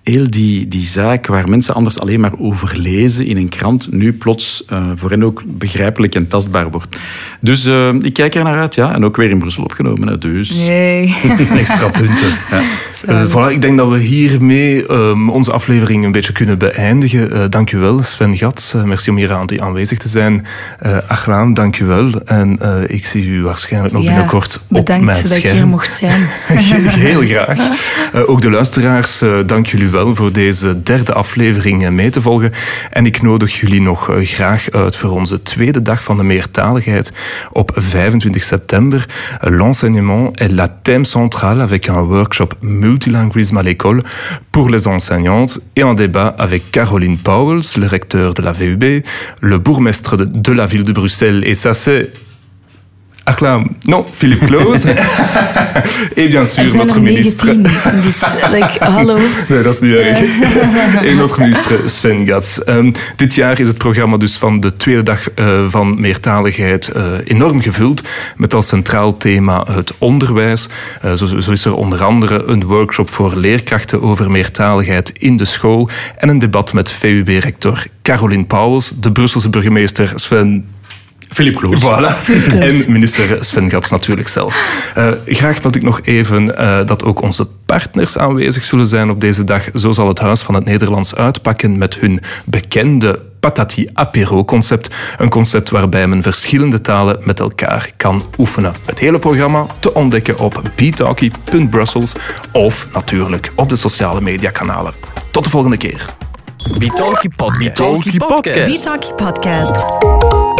heel die, die zaak waar mensen anders alleen maar over lezen in een krant, nu plots eh, voor hen ook begrijpelijk en tastbaar wordt. Dus eh, ik kijk er naar uit, ja. En ook weer in Brussel opgenomen, hè, dus... Nee. Extra punten. Eh, voilà, ik denk dat we hiermee ehm, onze aflevering een beetje kunnen beëindigen. Eh dank u wel, Sven Gats. Merci om hier aan, aanwezig te zijn. Eh Achlaan, dank u wel. En eh, ik zie u waarschijnlijk nog Ja, binnenkort op bedankt mijn dat ik scherm. hier mocht zijn. Heel graag. Eh, ook de luisteraars, eh, dank jullie wel voor deze derde aflevering eh, mee te volgen. En ik nodig jullie nog eh, graag uit voor onze tweede dag van de meertaligheid op 25 september. L'enseignement est la thème centrale avec un workshop multilinguisme à l'école pour les enseignantes et un débat avec Caroline Pauwels, le recteur de la VUB, le bourgmestre de la ville de Bruxelles. Et ça, c'est Achlam, non, Philippe Kloos. et bien sûr, zijn notre ministre. 19, dus like, hallo. Nee, dat is niet erg. En notre ministre Sven Gats. Ehm, dit jaar is het programma dus van de tweede dag eh, van meertaligheid eh, enorm gevuld. Met als centraal thema het onderwijs. Eh, zo, zo is er onder andere een workshop voor leerkrachten over meertaligheid in de school. En een debat met VUB-rector Caroline Pauwels, de Brusselse burgemeester Sven Philippe Kloos. Voilà. En minister Sven Gats natuurlijk zelf. Eh, graag meld ik nog even eh, dat ook onze partners aanwezig zullen zijn op deze dag. Zo zal het Huis van het Nederlands uitpakken met hun bekende Patati Apero concept. Een concept waarbij men verschillende talen met elkaar kan oefenen. Het hele programma te ontdekken op btalkie.brussels of natuurlijk op de sociale mediakanalen. Tot de volgende keer. Bitalki Podcast. BeTalkie Podcast.